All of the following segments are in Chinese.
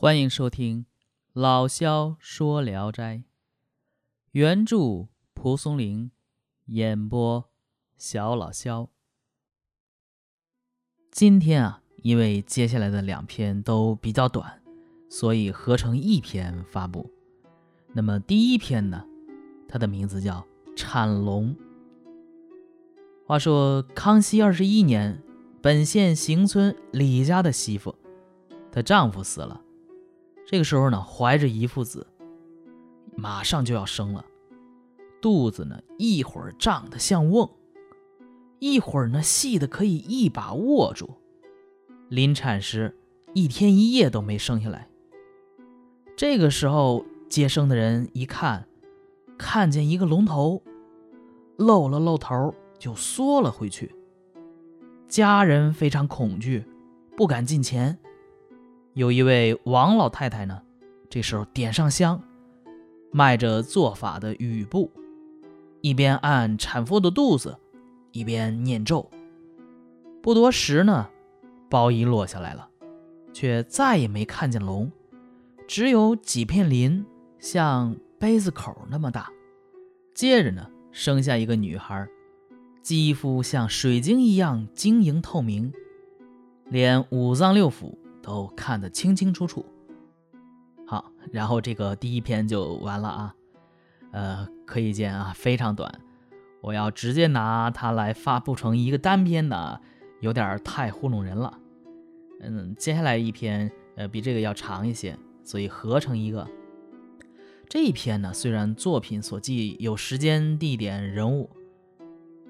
欢迎收听老萧说《聊斋》，原著蒲松龄，演播小老萧。今天啊，因为接下来的两篇都比较短，所以合成一篇发布。那么第一篇呢，它的名字叫《产龙》。话说康熙二十一年，本县行村李家的媳妇，她丈夫死了。这个时候呢，怀着一父子，马上就要生了，肚子呢一会儿胀得像瓮，一会儿呢细的可以一把握住。临产时，一天一夜都没生下来。这个时候接生的人一看，看见一个龙头，露了露头就缩了回去。家人非常恐惧，不敢近前。有一位王老太太呢，这时候点上香，迈着做法的雨步，一边按产妇的肚子，一边念咒。不多时呢，包衣落下来了，却再也没看见龙，只有几片鳞，像杯子口那么大。接着呢，生下一个女孩，肌肤像水晶一样晶莹透明，连五脏六腑。都看得清清楚楚。好，然后这个第一篇就完了啊。呃，可以见啊，非常短。我要直接拿它来发布成一个单篇呢，有点太糊弄人了。嗯，接下来一篇呃比这个要长一些，所以合成一个。这一篇呢，虽然作品所记有时间、地点、人物，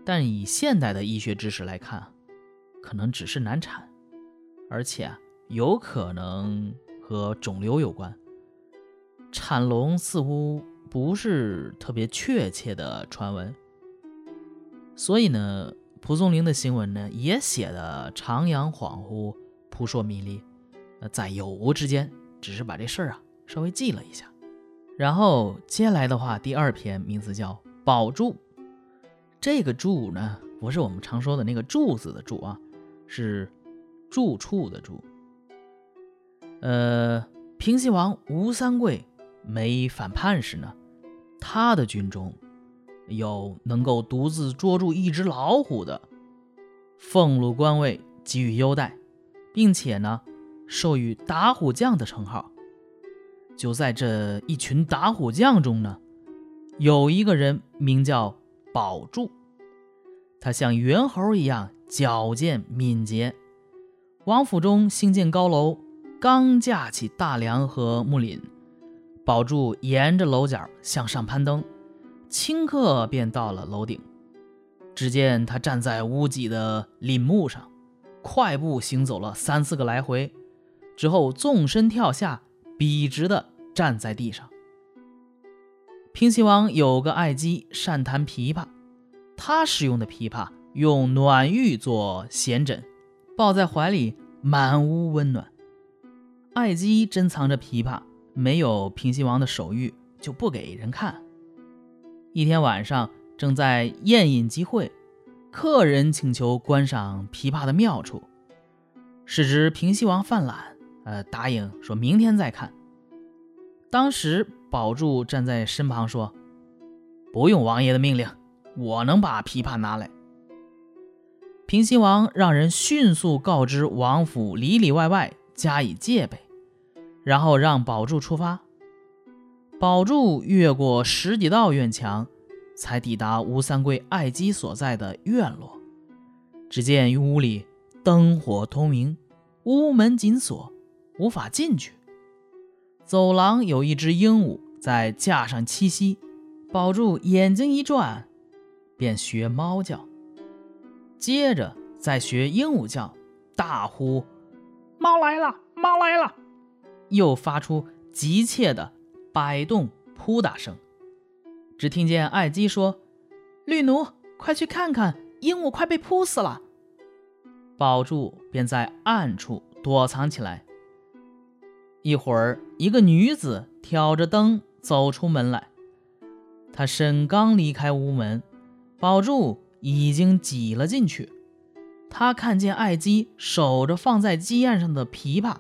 但以现代的医学知识来看，可能只是难产，而且。有可能和肿瘤有关，产龙似乎不是特别确切的传闻，所以呢，蒲松龄的新闻呢也写的徜徉恍惚、扑朔迷离，呃，在有无之间，只是把这事儿啊稍微记了一下。然后接下来的话，第二篇名字叫《宝柱》，这个柱呢不是我们常说的那个柱子的柱啊，是住处的住。呃，平西王吴三桂没反叛时呢，他的军中有能够独自捉住一只老虎的，俸禄官位给予优待，并且呢，授予打虎将的称号。就在这一群打虎将中呢，有一个人名叫宝柱，他像猿猴一样矫健敏捷，王府中兴建高楼。刚架起大梁和木檩，宝柱沿着楼角向上攀登，顷刻便到了楼顶。只见他站在屋脊的檩木上，快步行走了三四个来回，之后纵身跳下，笔直地站在地上。平西王有个爱姬善弹琵琶，他使用的琵琶用暖玉做弦枕，抱在怀里，满屋温暖。爱姬珍藏着琵琶，没有平西王的手谕，就不给人看。一天晚上，正在宴饮集会，客人请求观赏琵琶的妙处，是知平西王犯懒，呃，答应说明天再看。当时宝柱站在身旁说：“不用王爷的命令，我能把琵琶拿来。”平西王让人迅速告知王府里里外外，加以戒备。然后让宝柱出发。宝柱越过十几道院墙，才抵达吴三桂爱姬所在的院落。只见屋里灯火通明，屋门紧锁，无法进去。走廊有一只鹦鹉在架上栖息。宝柱眼睛一转，便学猫叫，接着再学鹦鹉叫，大呼：“猫来了，猫来了！”又发出急切的摆动扑打声，只听见爱姬说：“绿奴，快去看看，鹦鹉快被扑死了。”宝柱便在暗处躲藏起来。一会儿，一个女子挑着灯走出门来，她身刚离开屋门，宝柱已经挤了进去。他看见爱姬守着放在鸡案上的琵琶。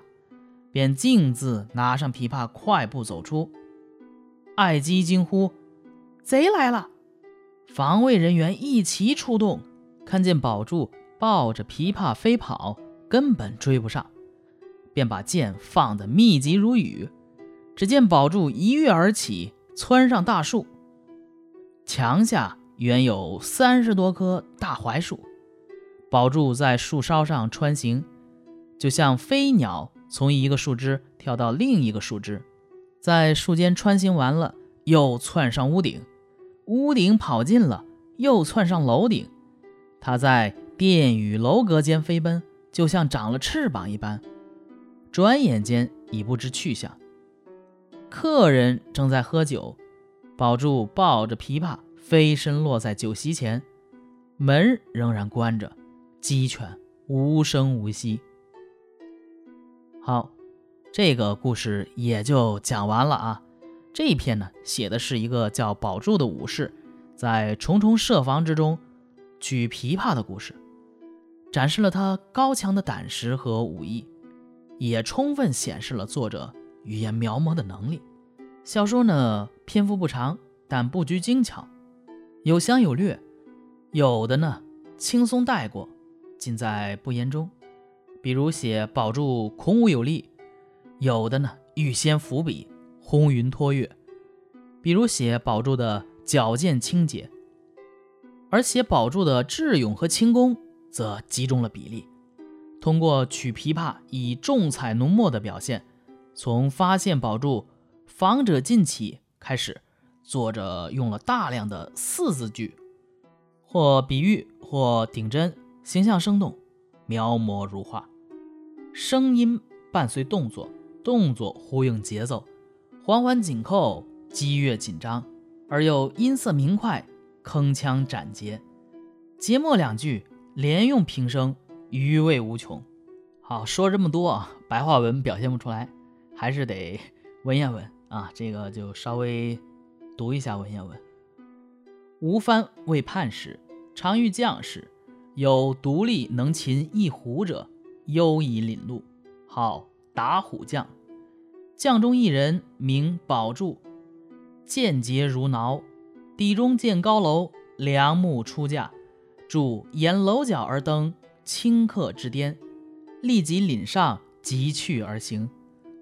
便径自拿上琵琶，快步走出。爱姬惊呼：“贼来了！”防卫人员一齐出动，看见宝柱抱着琵琶飞跑，根本追不上，便把箭放得密集如雨。只见宝柱一跃而起，窜上大树。墙下原有三十多棵大槐树，宝柱在树梢上穿行，就像飞鸟从一个树枝跳到另一个树枝。在树间穿行完了，又窜上屋顶，屋顶跑尽了，又窜上楼顶。他在殿宇楼阁间飞奔，就像长了翅膀一般，转眼间已不知去向。客人正在喝酒，宝柱抱着琵琶飞身落在酒席前，门仍然关着，鸡犬无声无息。好。这个故事也就讲完了啊。这一篇呢，写的是一个叫宝柱的武士，在重重设防之中举琵琶的故事，展示了他高强的胆识和武艺，也充分显示了作者语言描摹的能力。小说呢，篇幅不长，但布局精巧，有详有略，有的呢轻松带过，尽在不言中。比如写宝柱孔武有力。有的呢，预先伏笔，轰云托月，比如写宝柱的矫健清洁；而写宝柱的智勇和轻功，则集中了比例。通过取琵琶以重彩浓墨的表现，从发现宝柱防者进起开始，作者用了大量的四字句，或比喻，或顶针，形象生动，描摹如画，声音伴随动作。动作呼应节奏，环环紧扣，激越紧张，而又音色明快，铿锵斩节。节末两句连用平声，余味无穷。好，说这么多啊，白话文表现不出来，还是得 文言文啊。这个就稍微读一下文言文。吴藩为叛使，常遇将士，有独立能擒一虎者，优以领路，号打虎将。将中一人名宝柱，剑节如挠，底中见高楼，梁木出架，柱沿楼角而登，顷刻之巅，立即领上急去而行，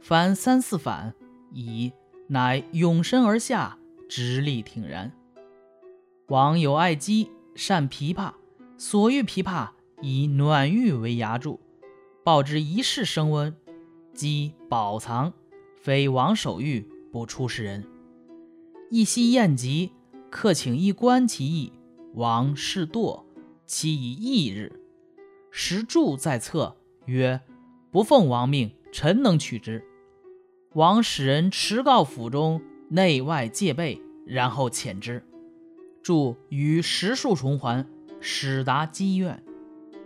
凡三四反，已乃永身而下，直立挺然。王有爱姬，善琵琶，所遇琵琶以暖玉为牙柱，报之一世升温，姬宝藏。非王守玉不出世人。一夕宴集，客请一观其意。王事惰，其以翌日。时柱在侧，曰：“不奉王命，臣能取之。”王使人持告府中，内外戒备，然后遣之。柱与石数重环，始达积院，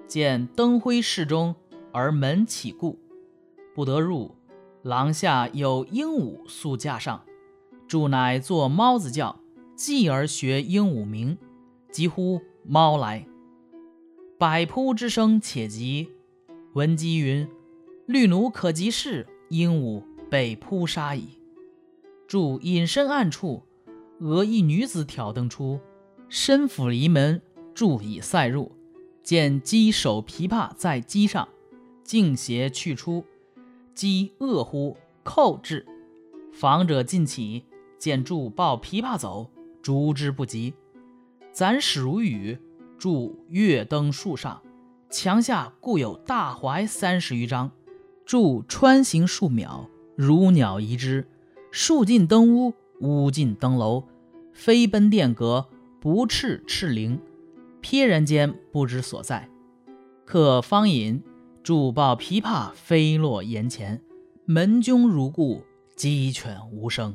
见灯辉室中，而门启故，不得入。廊下有鹦鹉宿架上，柱乃作猫子叫，继而学鹦鹉鸣，几乎猫来，百扑之声且急。闻鸡云：“绿奴可及事，鹦鹉被扑杀矣。”柱隐身暗处，俄一女子挑灯出，身抚篱门，柱已塞入，见鸡手琵琶在机上，径斜去出。鸡恶乎，扣至，防者尽起，见柱抱琵琶走，逐之不及。暂使如雨，柱跃登树上，墙下固有大槐三十余张，柱穿行数秒，如鸟移之。树尽登屋，屋尽登楼，飞奔殿阁，不翅赤灵，瞥然间不知所在。客方饮。助抱琵琶飞落檐前，门中如故，鸡犬无声。